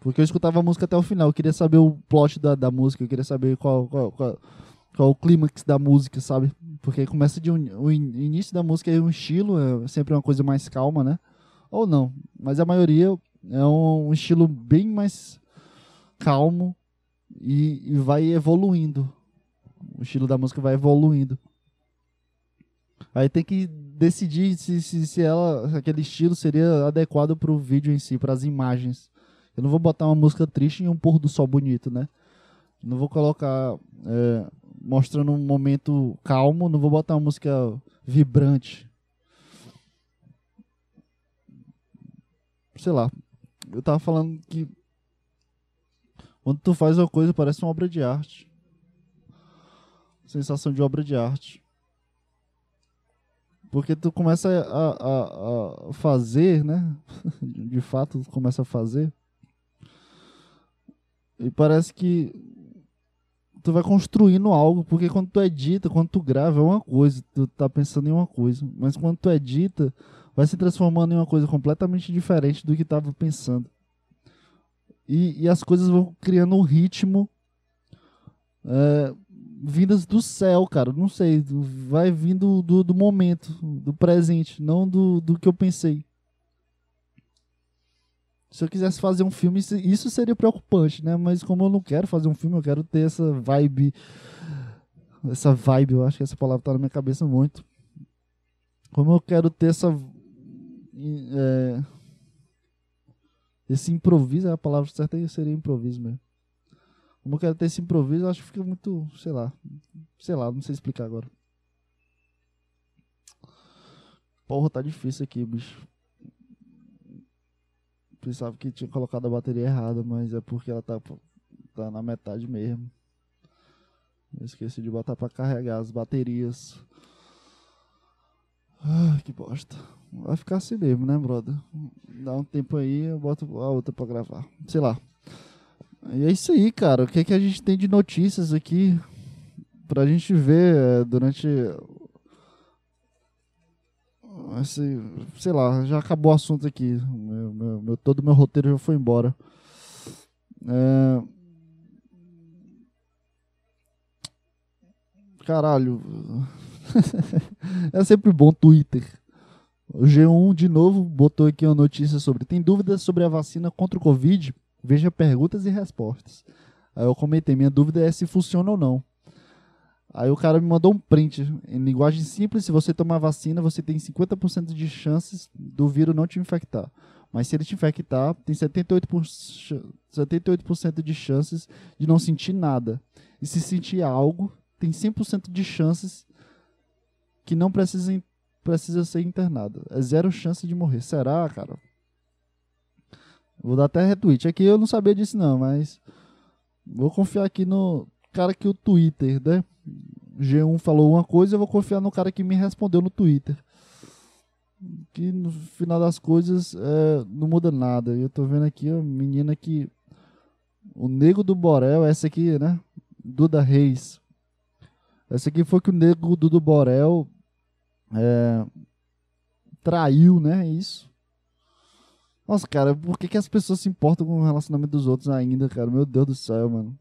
Porque eu escutava a música até o final. Eu queria saber o plot da, da música, eu queria saber qual, qual, qual, qual o clímax da música, sabe? Porque começa de um, o início da música é um estilo, é sempre uma coisa mais calma, né? Ou não, mas a maioria é um, um estilo bem mais calmo e, e vai evoluindo. O estilo da música vai evoluindo. Aí tem que decidir se, se, se ela, aquele estilo seria adequado para o vídeo em si, para as imagens. Eu não vou botar uma música triste em um pôr do sol bonito, né? Não vou colocar é, mostrando um momento calmo, não vou botar uma música vibrante. Sei lá. Eu tava falando que quando tu faz uma coisa parece uma obra de arte. Sensação de obra de arte. Porque tu começa a, a, a fazer, né? [LAUGHS] De fato, tu começa a fazer. E parece que tu vai construindo algo, porque quando tu edita, quando tu grava é uma coisa, tu tá pensando em uma coisa, mas quando tu edita, vai se transformando em uma coisa completamente diferente do que tava pensando. E, e as coisas vão criando um ritmo é, vindas do céu, cara. Não sei. Vai vindo do, do momento, do presente, não do, do que eu pensei. Se eu quisesse fazer um filme, isso seria preocupante, né? Mas como eu não quero fazer um filme, eu quero ter essa vibe. Essa vibe, eu acho que essa palavra tá na minha cabeça muito. Como eu quero ter essa. É, esse improviso, a palavra certa seria improviso mesmo. Como eu quero ter esse improviso, eu acho que fica muito, sei lá. Sei lá, não sei explicar agora. Porra, tá difícil aqui, bicho. Pensava que tinha colocado a bateria errada, mas é porque ela tá, tá na metade mesmo. Eu esqueci de botar pra carregar as baterias. Ah, que bosta. Vai ficar assim mesmo, né, brother? Dá um tempo aí, eu boto a outra pra gravar. Sei lá. E é isso aí, cara. O que, é que a gente tem de notícias aqui pra gente ver é, durante. Esse, sei lá, já acabou o assunto aqui. Meu, meu, meu todo meu roteiro já foi embora. É... Caralho. [LAUGHS] é sempre bom Twitter. O G1 de novo botou aqui uma notícia sobre. Tem dúvidas sobre a vacina contra o Covid? Veja perguntas e respostas. Aí eu comentei, minha dúvida é se funciona ou não. Aí o cara me mandou um print. Em linguagem simples, se você tomar vacina, você tem 50% de chances do vírus não te infectar. Mas se ele te infectar, tem 78%, 78 de chances de não sentir nada. E se sentir algo, tem 100% de chances que não precisa, precisa ser internado. É zero chance de morrer. Será, cara? Vou dar até retweet. Aqui eu não sabia disso não, mas vou confiar aqui no cara que o Twitter, né? G1 falou uma coisa, eu vou confiar no cara que me respondeu no Twitter. Que no final das coisas é, não muda nada. Eu tô vendo aqui a menina que. O Nego do Borel, essa aqui, né? Duda Reis. Essa aqui foi que o Nego do Borel é, traiu, né? Isso. Nossa, cara, por que, que as pessoas se importam com o relacionamento dos outros ainda, cara? Meu Deus do céu, mano.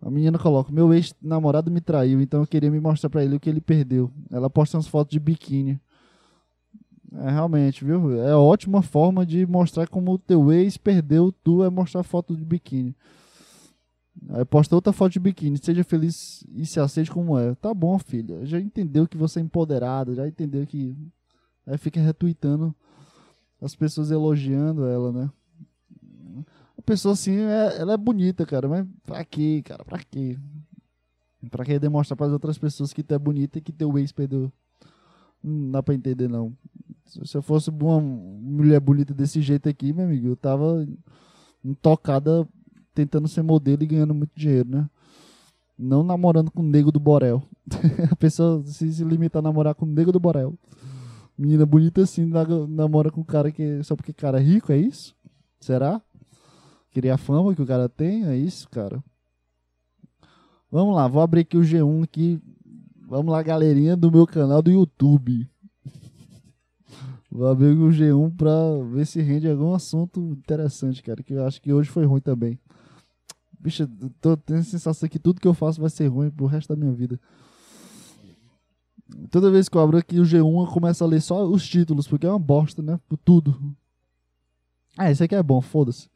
A menina coloca: Meu ex-namorado me traiu, então eu queria me mostrar para ele o que ele perdeu. Ela posta umas fotos de biquíni. É realmente, viu? É ótima forma de mostrar como o teu ex perdeu tu é mostrar foto de biquíni. Aí posta outra foto de biquíni, seja feliz e se aceite como é. Tá bom, filha. Já entendeu que você é empoderada, já entendeu que. Aí fica retweetando as pessoas elogiando ela, né? Pessoa assim, é, ela é bonita, cara, mas pra quê, cara? Pra quê? Pra que demonstrar para as outras pessoas que tu é bonita e que teu ex perdeu? Não dá pra entender, não. Se eu fosse uma mulher bonita desse jeito aqui, meu amigo, eu tava intocada tentando ser modelo e ganhando muito dinheiro, né? Não namorando com o nego do Borel. [LAUGHS] a pessoa se, se limita a namorar com o nego do Borel. Menina bonita assim, namora com um cara que só porque cara é rico, é isso? Será? Queria a fama que o cara tem, é isso, cara. Vamos lá, vou abrir aqui o G1 aqui. Vamos lá, galerinha do meu canal do YouTube. Vou abrir o G1 pra ver se rende algum assunto interessante, cara. Que eu acho que hoje foi ruim também. Bicho, tô tendo a sensação que tudo que eu faço vai ser ruim pro resto da minha vida. Toda vez que eu abro aqui o G1, eu começo a ler só os títulos, porque é uma bosta, né? Por tudo. Ah, esse aqui é bom, foda-se.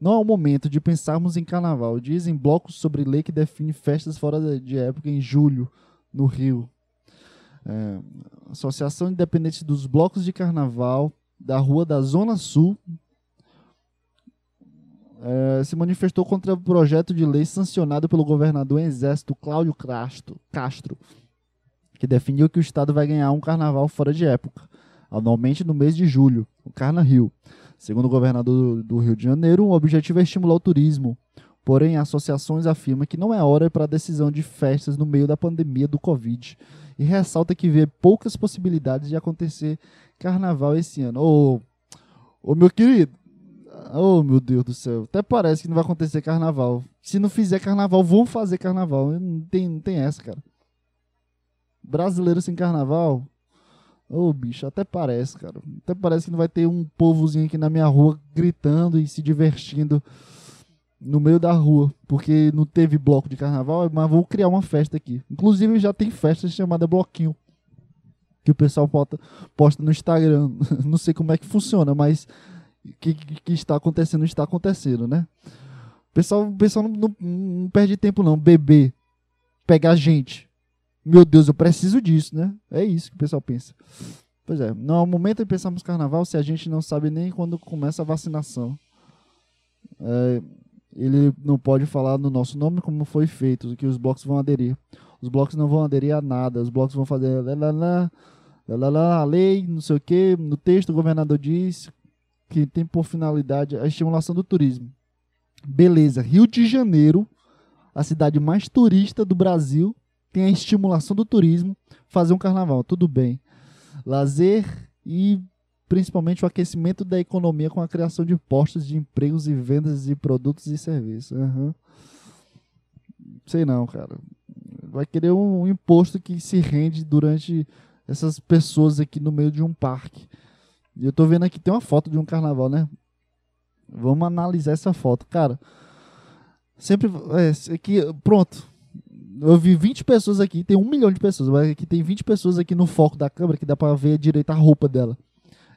Não é o momento de pensarmos em carnaval. Dizem blocos sobre lei que define festas fora de época em julho, no Rio. É, Associação Independente dos Blocos de Carnaval da Rua da Zona Sul é, se manifestou contra o projeto de lei sancionado pelo governador em exército Cláudio Castro, que definiu que o Estado vai ganhar um carnaval fora de época, anualmente no mês de julho, o Carna Rio. Segundo o governador do Rio de Janeiro, o objetivo é estimular o turismo. Porém, associações afirmam que não é hora para a decisão de festas no meio da pandemia do Covid e ressalta que vê poucas possibilidades de acontecer carnaval esse ano. Ô, ô meu querido, oh meu Deus do céu, até parece que não vai acontecer carnaval. Se não fizer carnaval, vão fazer carnaval. Não tem, não tem essa, cara. Brasileiro sem carnaval, Ô, oh, bicho, até parece, cara. Até parece que não vai ter um povozinho aqui na minha rua gritando e se divertindo no meio da rua, porque não teve bloco de carnaval, mas vou criar uma festa aqui. Inclusive já tem festa chamada Bloquinho, que o pessoal posta, posta no Instagram. [LAUGHS] não sei como é que funciona, mas que, que está acontecendo, está acontecendo, né? O pessoal, o pessoal não, não, não perde tempo não, beber, pegar gente, meu Deus, eu preciso disso, né? É isso que o pessoal pensa. Pois é, não é o momento de pensarmos carnaval se a gente não sabe nem quando começa a vacinação. É, ele não pode falar no nosso nome como foi feito, que os blocos vão aderir. Os blocos não vão aderir a nada, os blocos vão fazer lá, lá, a lei, não sei o que. No texto, o governador diz que tem por finalidade a estimulação do turismo. Beleza, Rio de Janeiro, a cidade mais turista do Brasil, tem a estimulação do turismo, fazer um carnaval, tudo bem. Lazer e principalmente o aquecimento da economia com a criação de postos de empregos e vendas de produtos e serviços. Uhum. Sei não, cara. Vai querer um, imposto que se rende durante essas pessoas aqui no meio de um parque. E eu tô vendo aqui, tem uma foto de um carnaval, né? Vamos analisar essa foto. Cara, sempre. É, aqui, pronto eu vi 20 pessoas aqui, tem um milhão de pessoas, mas aqui tem 20 pessoas aqui no foco da câmera que dá pra ver direito a roupa dela.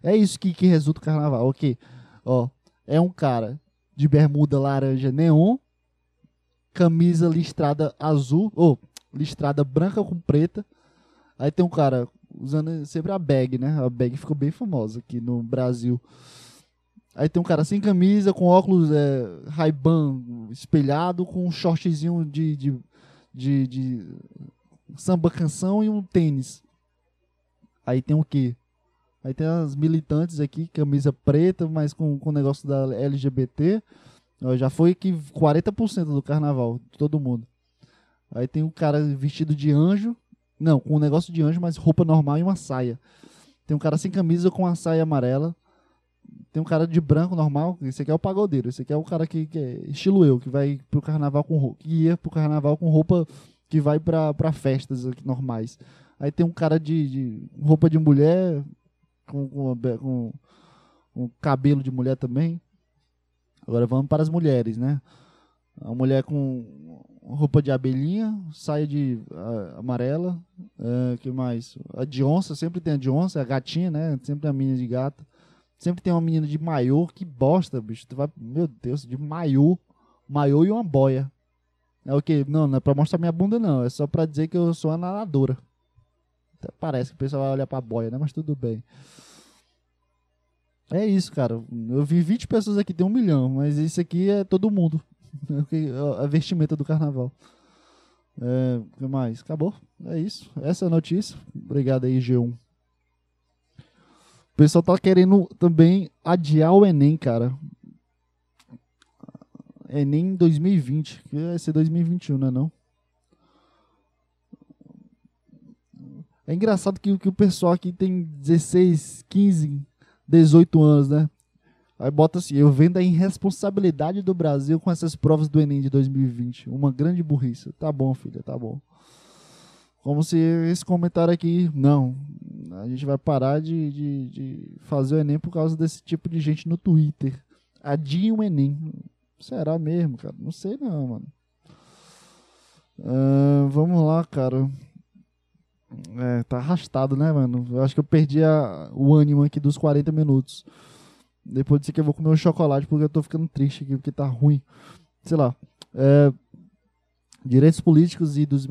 É isso que, que resulta o carnaval. Ok. Ó, é um cara de bermuda laranja neon, camisa listrada azul, ou listrada branca com preta. Aí tem um cara usando sempre a bag, né? A bag ficou bem famosa aqui no Brasil. Aí tem um cara sem camisa, com óculos é, Ray-Ban espelhado, com um shortzinho de, de, de, de samba canção e um tênis. Aí tem o quê? Aí tem as militantes aqui, camisa preta, mas com o negócio da LGBT. Já foi aqui 40% do carnaval, todo mundo. Aí tem um cara vestido de anjo. Não, com um negócio de anjo, mas roupa normal e uma saia. Tem um cara sem camisa com uma saia amarela. Tem um cara de branco normal. Esse aqui é o pagodeiro. Esse aqui é o cara que, que é estilo eu, que vai pro carnaval com que ia pro carnaval com roupa que vai pra, pra festas normais. Aí tem um cara de, de roupa de mulher, com, com, com, com cabelo de mulher também. Agora vamos para as mulheres, né? A mulher com roupa de abelhinha, saia de uh, amarela, uh, que mais? A de onça, sempre tem a de onça, a gatinha, né? Sempre a menina de gata. Sempre tem uma menina de maiô, que bosta, bicho. Tu vai, meu Deus, de maiô, maiô e uma boia. É o que? Não, não é pra mostrar minha bunda, não. É só pra dizer que eu sou a nadadora. Até parece que o pessoal vai olhar pra boia, né? Mas tudo bem. É isso, cara. Eu vi 20 pessoas aqui, tem um milhão, mas isso aqui é todo mundo. [LAUGHS] É a vestimenta do carnaval. É, o que mais? Acabou. É isso. Essa é a notícia. Obrigado aí, G1. O pessoal tá querendo também adiar o Enem, cara. Enem 2020, que vai ser 2021, não é não? É engraçado que, que o pessoal aqui tem 16, 15, 18 anos, né? Aí bota assim, eu vendo a irresponsabilidade do Brasil com essas provas do Enem de 2020. Uma grande burrice. Tá bom, filha, tá bom. Como se esse comentário aqui, não, a gente vai parar de, de, de fazer o Enem por causa desse tipo de gente no Twitter. Adiem o Enem. Será mesmo, cara? Não sei não, mano. Uh, vamos lá, cara. É, tá arrastado, né, mano? Eu acho que eu perdi a, o ânimo aqui dos 40 minutos. Depois disso aqui eu vou comer um chocolate porque eu tô ficando triste aqui, porque tá ruim. Sei lá. É, direitos políticos e dos.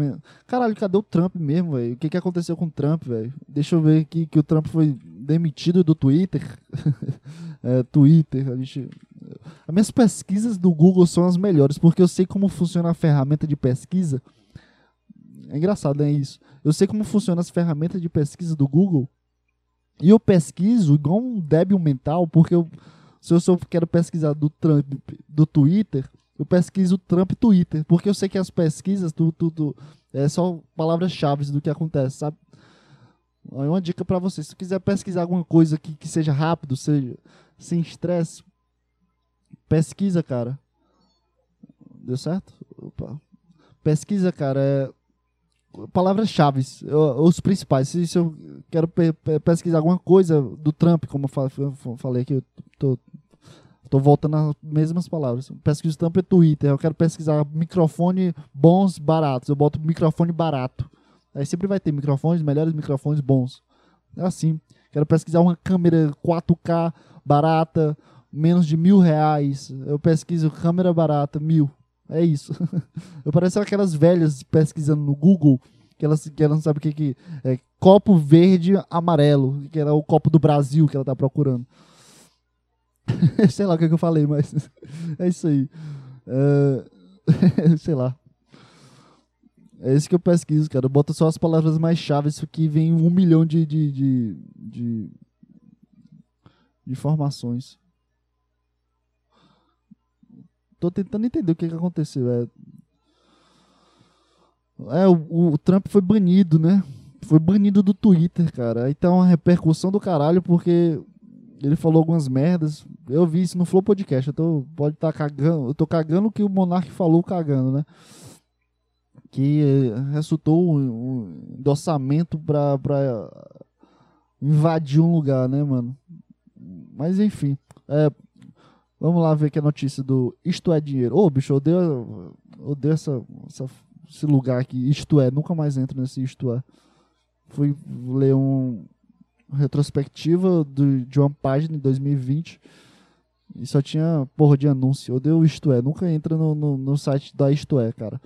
Caralho, cadê o Trump mesmo, velho? O que, que aconteceu com o Trump, velho? Deixa eu ver aqui que o Trump foi demitido do Twitter. [LAUGHS] é, Twitter, a gente. As minhas pesquisas do Google são as melhores, porque eu sei como funciona a ferramenta de pesquisa. É engraçado, é né, isso. Eu sei como funciona as ferramentas de pesquisa do Google e eu pesquiso igual um débil mental, porque eu, se eu só quero pesquisar do Trump do Twitter, eu pesquiso Trump Twitter, porque eu sei que as pesquisas tudo, tudo é só palavras-chave do que acontece, sabe? Aí uma dica para você, se você quiser pesquisar alguma coisa que, que seja rápido, seja sem estresse, pesquisa, cara. Deu certo? Opa. Pesquisa, cara, é palavras-chave, os principais. Se, se eu quero pe pesquisar alguma coisa do Trump, como eu falei aqui, eu tô, tô voltando às mesmas palavras. Pesquiso Trump é Twitter. Eu quero pesquisar microfone bons, baratos. Eu boto microfone barato. Aí sempre vai ter microfones, melhores microfones bons. É assim. Quero pesquisar uma câmera 4K barata, menos de mil reais. Eu pesquiso câmera barata, mil. É isso. [LAUGHS] Eu pareço aquelas velhas pesquisando no Google que elas, que elas não sabem o que, que é. Copo verde amarelo, que era o copo do Brasil que ela tá procurando. [LAUGHS] sei lá o que, que, eu falei, mas [LAUGHS] é isso aí. Uh, [LAUGHS] sei lá. É isso que eu pesquiso, cara. Eu boto só as palavras mais chaves que vem um milhão de, de, de, de, de informações. Tô tentando entender o que, que aconteceu. É, é o, o Trump foi banido, né? Foi banido do Twitter, cara. Aí tá uma repercussão do caralho, porque ele falou algumas merdas. Eu vi isso no Flow Podcast. Eu tô, pode estar tá cagando. Eu tô cagando o que o Monark falou cagando, né? Que eh, resultou um, endossamento pra, pra invadir um lugar, né, mano? Mas enfim. É, Vamos lá ver aqui a notícia do Isto é Dinheiro. Ô, oh, bicho, eu odeio, odeio essa, essa, esse lugar aqui. Isto é, nunca mais entro nesse Isto é. Fui ler um retrospectiva do, de uma página em 2020. E só tinha porra de anúncio. Odeio Isto É. Nunca entra no, no, no site da Isto É, cara.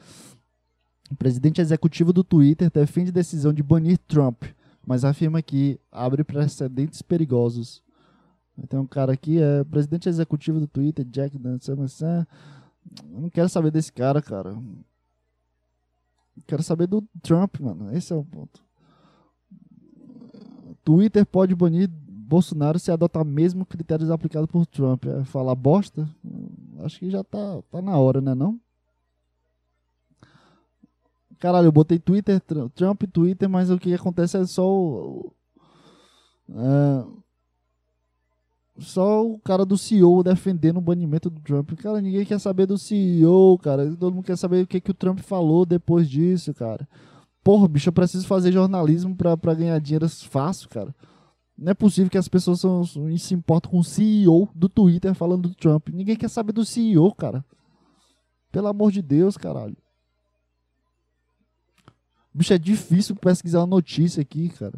O presidente executivo do Twitter defende decisão de banir Trump, mas afirma que abre precedentes perigosos. Tem um cara aqui, é presidente executivo do Twitter, Jack Dancer. Eu não quero saber desse cara, cara. Quero saber do Trump, mano. Esse é o ponto. Twitter pode banir Bolsonaro se adotar mesmo critérios aplicados por Trump. É falar bosta? Acho que já tá, tá na hora, né não? Caralho, eu botei Twitter, Trump Twitter, mas o que acontece é só o. É, só o cara do CEO defendendo o banimento do Trump. Cara, ninguém quer saber do CEO, cara. Todo mundo quer saber o que, que o Trump falou depois disso, cara. Porra, bicho, eu preciso fazer jornalismo pra, ganhar dinheiro fácil, cara. Não é possível que as pessoas são, se importam com o CEO do Twitter falando do Trump. Ninguém quer saber do CEO, cara. Pelo amor de Deus, caralho. Bicho, é difícil pesquisar uma notícia aqui, cara.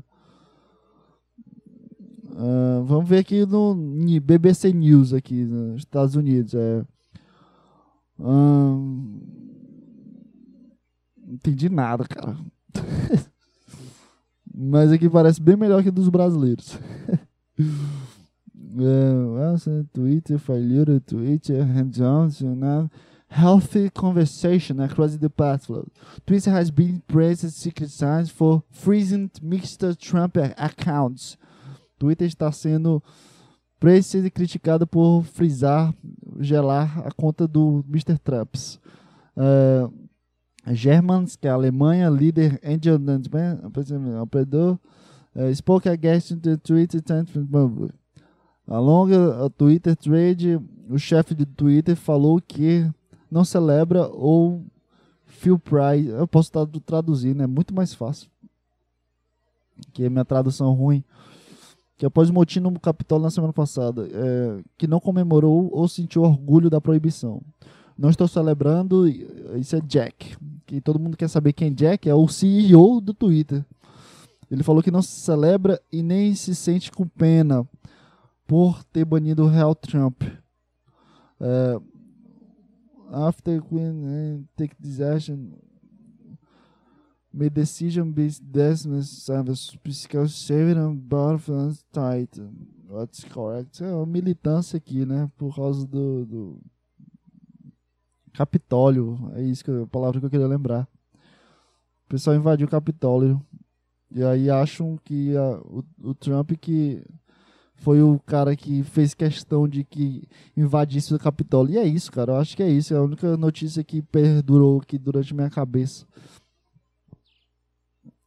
Uh, vamos ver aqui no BBC News aqui nos Estados Unidos. É, não entendi nada, cara. [LAUGHS] Mas aqui parece bem melhor que dos brasileiros. [LAUGHS] é, Twitter, falhou Twitter, hands on, healthy conversation across the platform. Twitter has been praised secret signs for freezing Mr. Trump accounts. Twitter está sendo praised e criticado por frisar, gelar a conta do Mr. Trump. Uh, Germans, que é a Alemanha, líder Angel operador, uh, spoke against the Twitter a longa a Twitter trade, o chefe do Twitter falou que não celebra ou Phil Price. Eu posso estar traduzindo, é muito mais fácil. Que é minha tradução ruim. Que após o motim no Capitólio na semana passada, é, que não comemorou ou sentiu orgulho da proibição. Não estou celebrando, isso é Jack. Que todo mundo quer saber quem é Jack, é o CEO do Twitter. Ele falou que não se celebra e nem se sente com pena por ter banido o Real Trump. É, after Queen uh, take this action, may decision based desmond service saving and balance tight. What's correct? É uma militância aqui, né? Por causa do, do Capitólio. É isso que a palavra que eu queria lembrar. O pessoal invadiu o Capitólio. E aí acham que a, o, o Trump que foi o cara que fez questão de que invadisse o Capitólio. E é isso, cara. Eu acho que é isso. É a única notícia que perdurou aqui durante minha cabeça.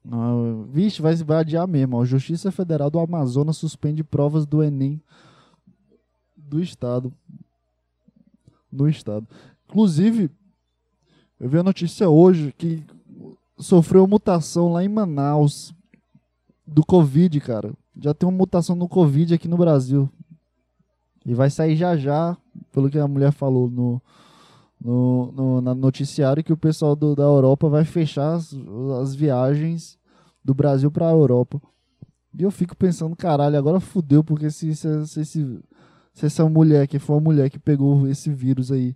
Ah, vixe, vai adiar mesmo. A Justiça Federal do Amazonas suspende provas do Enem do Estado. No Estado. Inclusive, eu vi a notícia hoje que sofreu mutação lá em Manaus do Covid, cara já tem uma mutação no Covid aqui no Brasil. E vai sair já já, pelo que a mulher falou no, no, no na noticiário, que o pessoal do, da Europa vai fechar as, as viagens do Brasil para a Europa. E eu fico pensando, caralho, agora fudeu, porque se, se, se, se, se essa mulher que foi a mulher que pegou esse vírus aí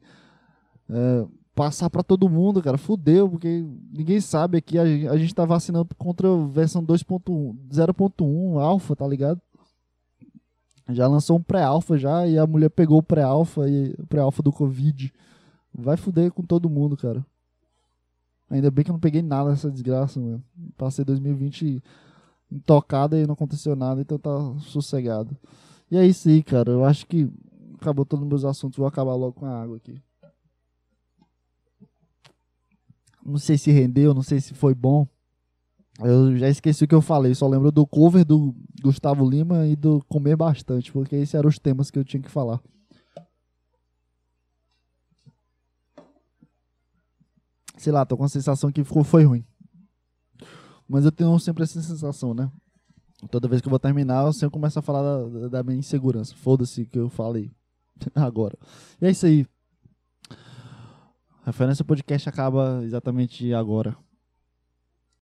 é, passar para todo mundo, cara, fudeu, porque ninguém sabe aqui, a, a gente tá vacinando contra a versão 2.1, 0.1 alfa, tá ligado? Já lançou um pré-alfa já e a mulher pegou o pré-alfa e o pré-alfa do Covid. Vai fuder com todo mundo, cara. Ainda bem que eu não peguei nada dessa desgraça, mano. Passei 2020 intocada e não aconteceu nada, então tá sossegado. E é isso aí, cara. Eu acho que acabou todos os meus assuntos. Vou acabar logo com a água aqui. Não sei se rendeu, não sei se foi bom. Eu já esqueci o que eu falei, só lembro do cover do Gustavo Lima e do comer bastante, porque esses eram os temas que eu tinha que falar. Sei lá, tô com a sensação que ficou, foi ruim. Mas eu tenho sempre essa sensação, né? Toda vez que eu vou terminar, eu sempre começo a falar da, da minha insegurança. Foda-se que eu falei [LAUGHS] agora. E é isso aí. Referência podcast acaba exatamente agora.